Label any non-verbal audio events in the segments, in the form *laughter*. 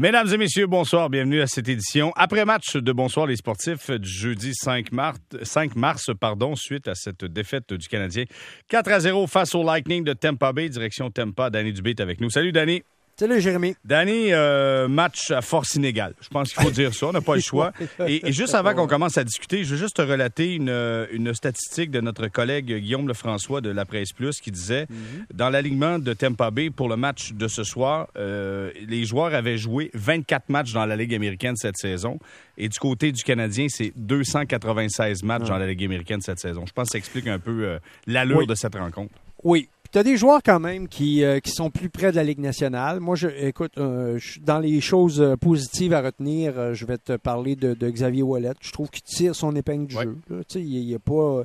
Mesdames et messieurs, bonsoir. Bienvenue à cette édition après-match de Bonsoir les sportifs du jeudi 5 mars, 5 mars pardon, suite à cette défaite du Canadien 4 à 0 face au Lightning de Tampa Bay, direction Tampa. Danny Dubé est avec nous. Salut Danny. Salut Jérémy. Danny, euh, match à force inégale. Je pense qu'il faut dire ça. On n'a pas le *laughs* choix. Et, juste avant qu'on commence à discuter, je veux juste te relater une, une statistique de notre collègue Guillaume Lefrançois de la Presse Plus qui disait Mhm. dans l'alignement de Tampa Bay pour le match de ce soir, euh, les joueurs avaient joué 24 matchs dans la Ligue américaine cette saison. Et du côté du Canadien, c'est 296 matchs dans la Ligue américaine cette saison. Je pense que ça explique un peu euh, l'allure Oui. de cette rencontre. Oui. Tu as des joueurs quand même qui, euh, qui sont plus près de la Ligue nationale. Moi, je, écoute, euh, je- dans les choses euh, positives à retenir, euh, je vais te parler de, de Xavier Wallet. Je trouve qu'il tire son épingle du Ouais. jeu. Tu sais, il n'y a pas.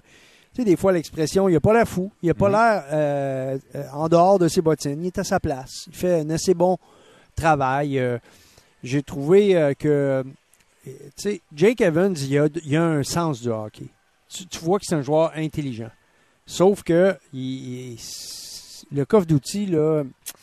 Tu sais, des fois, l'expression, il a pas l'air fou. Il a pas Mhm. l'air en dehors de ses bottines. Il est à sa place. Il fait un assez bon travail. J'ai trouvé que. Tu sais, Jake Evans, il a, il a un sens du hockey. Tu, tu vois que c'est un joueur intelligent. Sauf que il- il- le coffre d'outils, là, tu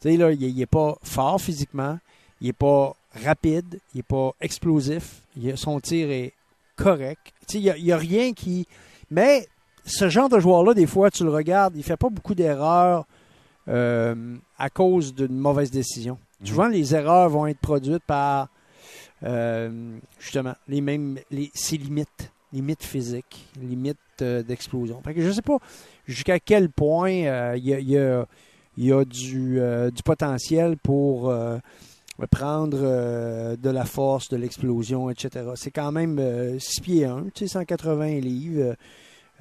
sais, là, il n'est pas fort physiquement, il n'est pas rapide, il n'est pas explosif, il son tir est correct. Il n'y a, rien qui. Mais ce genre de joueur-là, des fois, tu le regardes, il fait pas beaucoup d'erreurs euh, à cause d'une mauvaise décision. Souvent, les erreurs vont être produites par euh, justement les mêmes les, ses limites, limites physiques, limites euh, d'explosion. Que je sais pas jusqu'à quel point euh, il y a, il y a- du, euh, potentiel pour euh, prendre euh, de la force, de l'explosion, etc. C'est quand même 6 pieds 1, tu sais, 180 livres. euh,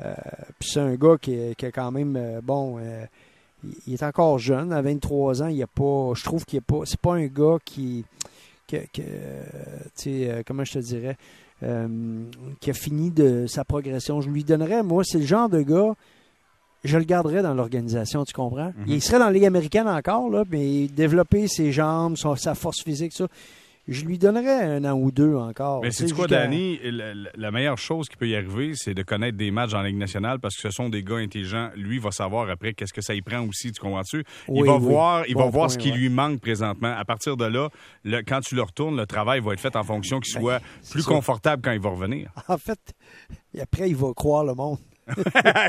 euh, Puis c'est un gars qui, qui quand même euh, bon. euh, il- est encore jeune, à 23 ans, il y a pas. Je trouve qu'il est pas. C'est pas un gars qui. Euh, comment je te dirais, euh, qui a fini de sa progression. Je lui donnerais, moi, c'est le genre de gars, je le garderais dans l'organisation, tu comprends? Mhm. Il serait dans la Ligue américaine encore, là, mais développer ses jambes, son- sa force physique, ça. Je lui donnerais un an ou deux encore. Mais c'est quoi, Danny? La, meilleure chose qui peut y arriver, c'est de connaître des matchs en Ligue nationale parce que ce sont des gars intelligents. Lui va savoir après qu'est-ce que ça y prend aussi, tu comprends-tu? Il va oui. voir, il va voir ce qui ouais. lui manque présentement. À partir de là, le- quand tu le retournes, le travail va être fait en fonction qu'il Ben, soit plus ça. confortable quand il va revenir. *laughs* En fait, après, il va croire le monde. *laughs*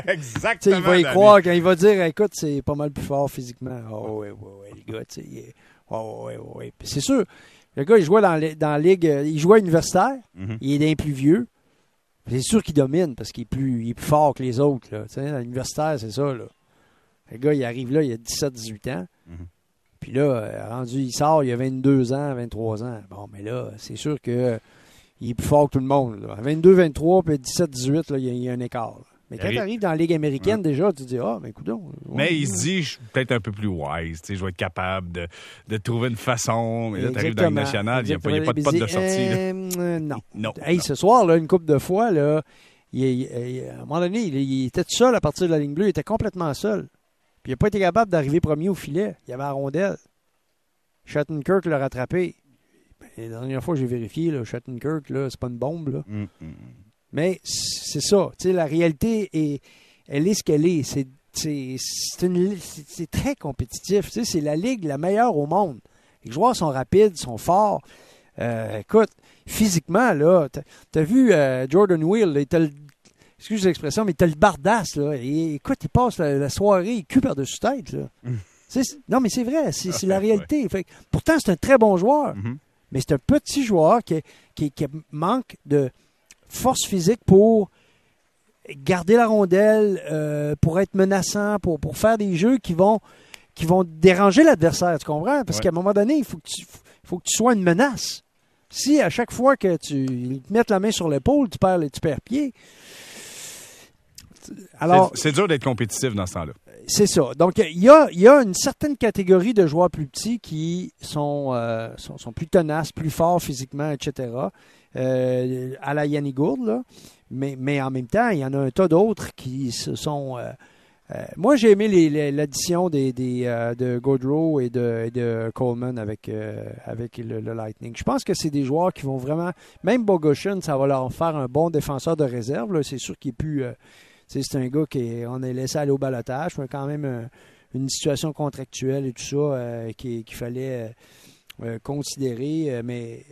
Exactement. Il va y Danny. croire quand il va dire écoute, c'est pas mal plus fort physiquement. Oh, ouais, ouais, ouais, les gars, tu sais. Oh, ouais, ouais, c'est sûr, le gars, il jouait dans, la- dans la ligue, euh, il jouait universitaire, Mhm. il est d'un plus vieux. C'est sûr qu'il domine parce qu'il est plus, il est plus fort que les autres. Là. Dans l'universitaire, c'est ça. Là. Le gars, il arrive là, il a 17-18 ans. Mhm. Puis là, euh, rendu, il sort, il a 22 ans, 23 ans. Bon, mais là, c'est sûr que euh, il est plus fort que tout le monde. Là. À 22, 23, puis 17, 18, là, il y a- il y, a un écart. Mais quand tu arrives dans la Ligue américaine, déjà, tu te dis, ah, ben, écoute Mais il se dit, je suis peut-être un peu plus wise. tu sais, Je vais être capable de, de trouver une façon. Mais là, tu arrives dans le national, il n'y a, pas- y a pas de pote de sortie. Euh, non. *laughs* Non. Hey, non. ce soir, là, une couple de fois, là, il, il- il- à un moment donné, il, il était seul à partir de la ligne bleue. Il était complètement seul. Puis il n'a pas été capable d'arriver premier au filet. Il y avait la rondelle. Shattenkirk l'a rattrapé. Ben, la dernière fois que j'ai vérifié, là, Shattenkirk, là, c'est pas une bombe. Là. Mm, mm. Mais c'est ça. La réalité, est, elle est ce qu'elle est. C'est, c'est, très compétitif. Tu sais, c'est la ligue la meilleure au monde. Les joueurs sont rapides, sont forts. Euh, écoute, physiquement, là, t'as, t'as vu euh, Jordan Wheel, là, il excuse l'expression, mais il t'a le bardasse. Là. Et, écoute, il passe la, la soirée, il cul par-dessus tête. Là. C'est- non, mais c'est vrai, c'est, la Ouais. réalité. Fait pourtant, c'est un très bon joueur. Mhm. Mais c'est un petit joueur qui, qui, qui manque de force physique pour garder la rondelle, euh, pour être menaçant, pour, pour faire des jeux qui vont, qui vont déranger l'adversaire, tu comprends? Parce Ouais. qu'à un moment donné, il faut que, tu, faut que tu sois une menace. Si à chaque fois que tu te mettent la main sur l'épaule, tu perds, tu perds pied. Alors, C'est dur d'être compétitif dans ce temps-là. c'est ça. Donc, il y a, il y a une certaine catégorie de joueurs plus petits qui sont, euh, sont, sont plus tenaces, plus forts physiquement, etc. Euh, à la Yanni Gourde, là. Mais, mais en même temps, il y en a un tas d'autres qui se sont. euh, moi, j'ai aimé l'addition des, des, de Gaudreau et de, et de Coleman avec, avec le, le Lightning. Je pense que c'est des joueurs qui vont vraiment. Même Bogosian, ça va leur faire un bon défenseur de réserve. C'est sûr qu'il est plus. Euh, c'est un gars qu'on a laissé aller au balotage, mais quand même un- une situation contractuelle et tout ça euh, qui- qu'il fallait euh, considéré, mais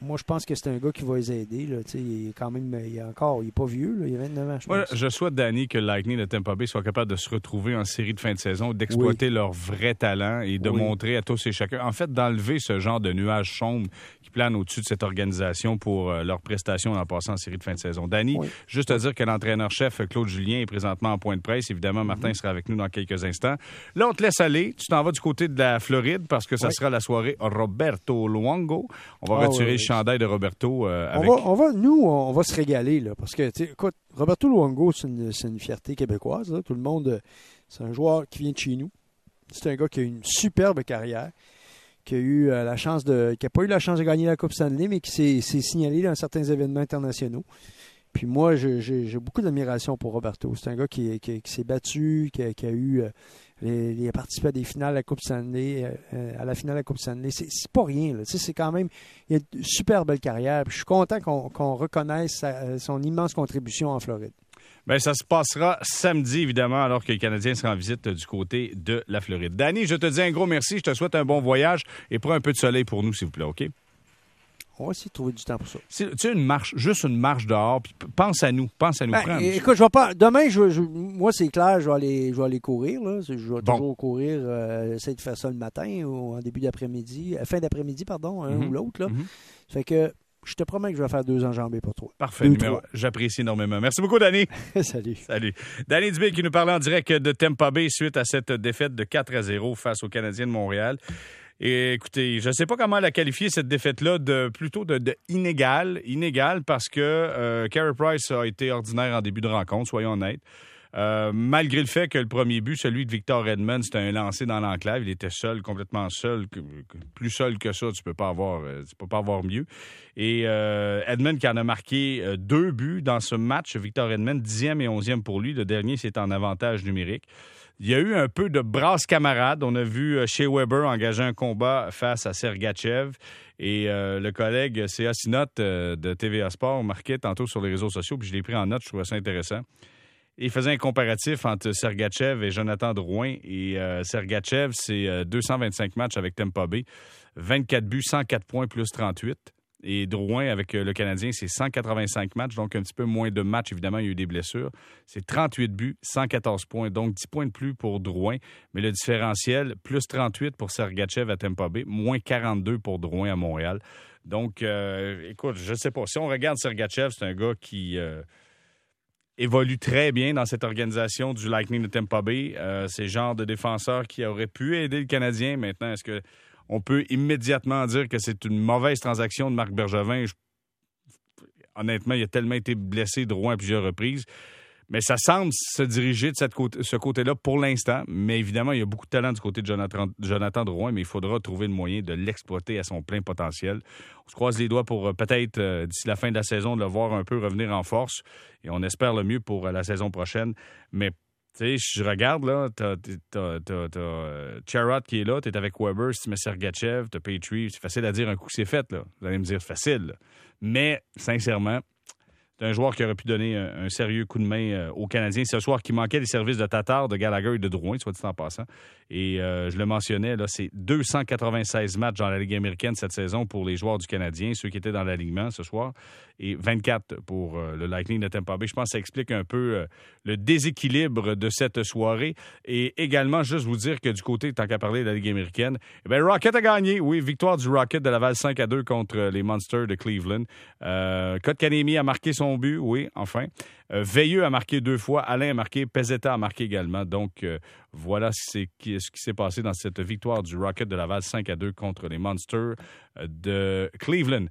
moi, je pense que c'est un gars qui va les aider. Là. Il est quand même, il est encore, il n'est pas vieux, là. il a 29 ans. Je, je souhaite, Danny, que Lightning de Tampa Bay soit capable de se retrouver en série de fin de saison, d'exploiter leur vrai talent et de montrer à tous et chacun, en fait, d'enlever ce genre de nuage sombre qui plane au-dessus de cette organisation pour euh, leurs prestations en passant en série de fin de saison. Danny, juste à dire que l'entraîneur-chef Claude Julien est présentement en point de presse. Évidemment, Martin mhm. sera avec nous dans quelques instants. Là, on te laisse aller. Tu t'en vas du côté de la Floride parce que ça sera la soirée Roberto Luongo. On va ah retirer chandail de Roberto euh, on, va, on, va, nous, on va se régaler, là, parce que, écoute, Roberto Luongo, c'est une, une, fierté québécoise. Tout le monde, c'est un joueur qui vient de chez nous. C'est un gars qui a une superbe carrière, qui a eu euh, la chance de, qui a pas eu la chance de gagner la Coupe Stanley, mais qui s'est signalé dans certains événements internationaux. Puis moi, j'ai beaucoup d'admiration pour Roberto. C'est un gars qui, qui, s'est battu, qui, qui a eu euh, il a participé à des finales à la Coupe Stanley, euh, à la finale de la Coupe Stanley. C'est pas rien. C'est quand même il a une super belle carrière. je suis content qu'on reconnaisse euh, son immense contribution en Floride. Bien, ça se passera samedi, évidemment, alors que les Canadiens seront en visite du côté de la Floride. Danny, je te dis un gros merci. Je te souhaite un bon voyage et prends un peu de soleil pour nous, s'il vous plaît, OK? On va essayer de trouver du temps pour ça. Tu sais, une marche, juste une marche dehors, puis pense à nous, pense à nous ben, prendre. Écoute, je vais pas. Demain, je, moi, c'est clair, je vais aller, je vais aller courir. Là. Je vais toujours courir, euh, essayer de faire ça le matin ou en début d'après-midi, euh, fin d'après-midi, pardon, un mhm. ou l'autre. Là. Mhm. Fait que je te promets que je vais faire deux enjambées pour toi. Parfait. J'apprécie énormément. Merci beaucoup, Danny. *laughs* Salut. Salut. Danny Dubé qui nous parlait en direct de Tampa Bay suite à cette défaite de 4 à 0 face aux Canadiens de Montréal. Et écoutez, je ne sais pas comment la qualifier, cette défaite-là, de plutôt de. Inégale parce que euh, Carey Price a été ordinaire en début de rencontre, soyons honnêtes. Euh, malgré le fait que le premier but, celui de Victor Edmond, c'était un lancé dans l'enclave. Il était seul, complètement seul. Plus seul que ça, tu peux pas avoir, euh, tu peux pas avoir mieux. Et euh, qui en a marqué deux buts dans ce match. Victor Edmond, dixième et onzième pour lui. Le dernier, c'est en avantage numérique. Il y a eu un peu de brasse camarade. On a vu chez Weber engager un combat face à Sergachev. Et le collègue C.A. Sinot de TVA Sport marquait tantôt sur les réseaux sociaux, puis je l'ai pris en note, je trouvais ça intéressant. Il faisait un comparatif entre Sergachev et Jonathan Drouin. Et euh, Sergachev, c'est 225 euh, matchs avec Tampa Bay, 24 buts, 104 points plus 38. Et Drouin, avec euh, le Canadien, c'est 185 matchs, donc un petit peu moins de matchs. Évidemment, il y a eu des blessures. C'est 38 buts, 114 points, donc 10 points de plus pour Drouin. Mais le différentiel, plus 38 pour Sergachev à Tampa Bay, moins 42 pour Drouin à Montréal. Donc, écoute, je ne sais pas. Si on regarde Sergachev, c'est un gars qui évolue très bien dans cette organisation du Lightning de Tampa Bay. Euh, c'est le genre de défenseur qui aurait pu aider le Canadien. Maintenant, est-ce que on peut immédiatement dire que c'est une mauvaise transaction de Marc Bergevin? Honnêtement, il a tellement été blessé droit à plusieurs reprises. Mais ça semble se diriger de ce côté-là pour l'instant. Mais évidemment, il y a beaucoup de talent du côté de Jonathan, Jonathan Drouin, mais il faudra trouver le moyen de l'exploiter à son plein potentiel. On se croise les doigts pour euh, peut-être, euh, d'ici la fin de la saison, de le voir un peu revenir en force. Et on espère le mieux pour euh, la saison prochaine. Mais tu sais, je regarde, là, t'as, t'as, qui est là, t'es avec Weber, tu mets Sergachev, t'as. C'est facile à dire un coup c'est fait, là. Vous allez me dire facile. Mais, sincèrement, c'est un joueur qui aurait pu donner un, sérieux coup de main euh, aux Canadiens ce soir, qui manquait les services de Tatar, de Gallagher et de Drouin, soit dit en passant. Et euh, je le mentionnais, là, c'est 296 matchs dans la Ligue américaine cette saison pour les joueurs du Canadien, ceux qui étaient dans l'alignement ce soir, et 24 pour euh, le Lightning de Tampa Bay. Je pense que ça explique un peu le déséquilibre de cette soirée. Et également, juste vous dire que du côté, tant qu'à parler de la Ligue américaine, eh bien, Rocket a gagné. Oui, victoire du Rocket de Laval 5 à 2 contre les Monsters de Cleveland. Euh, Kanemi a marqué son oui, enfin. Euh, Veilleux a marqué deux fois, Alain a marqué, Pezetta a marqué également. Donc, euh, voilà ce qui, s'est passé dans cette victoire du Rocket de Laval 5 à 2 contre les Monsters euh, de Cleveland.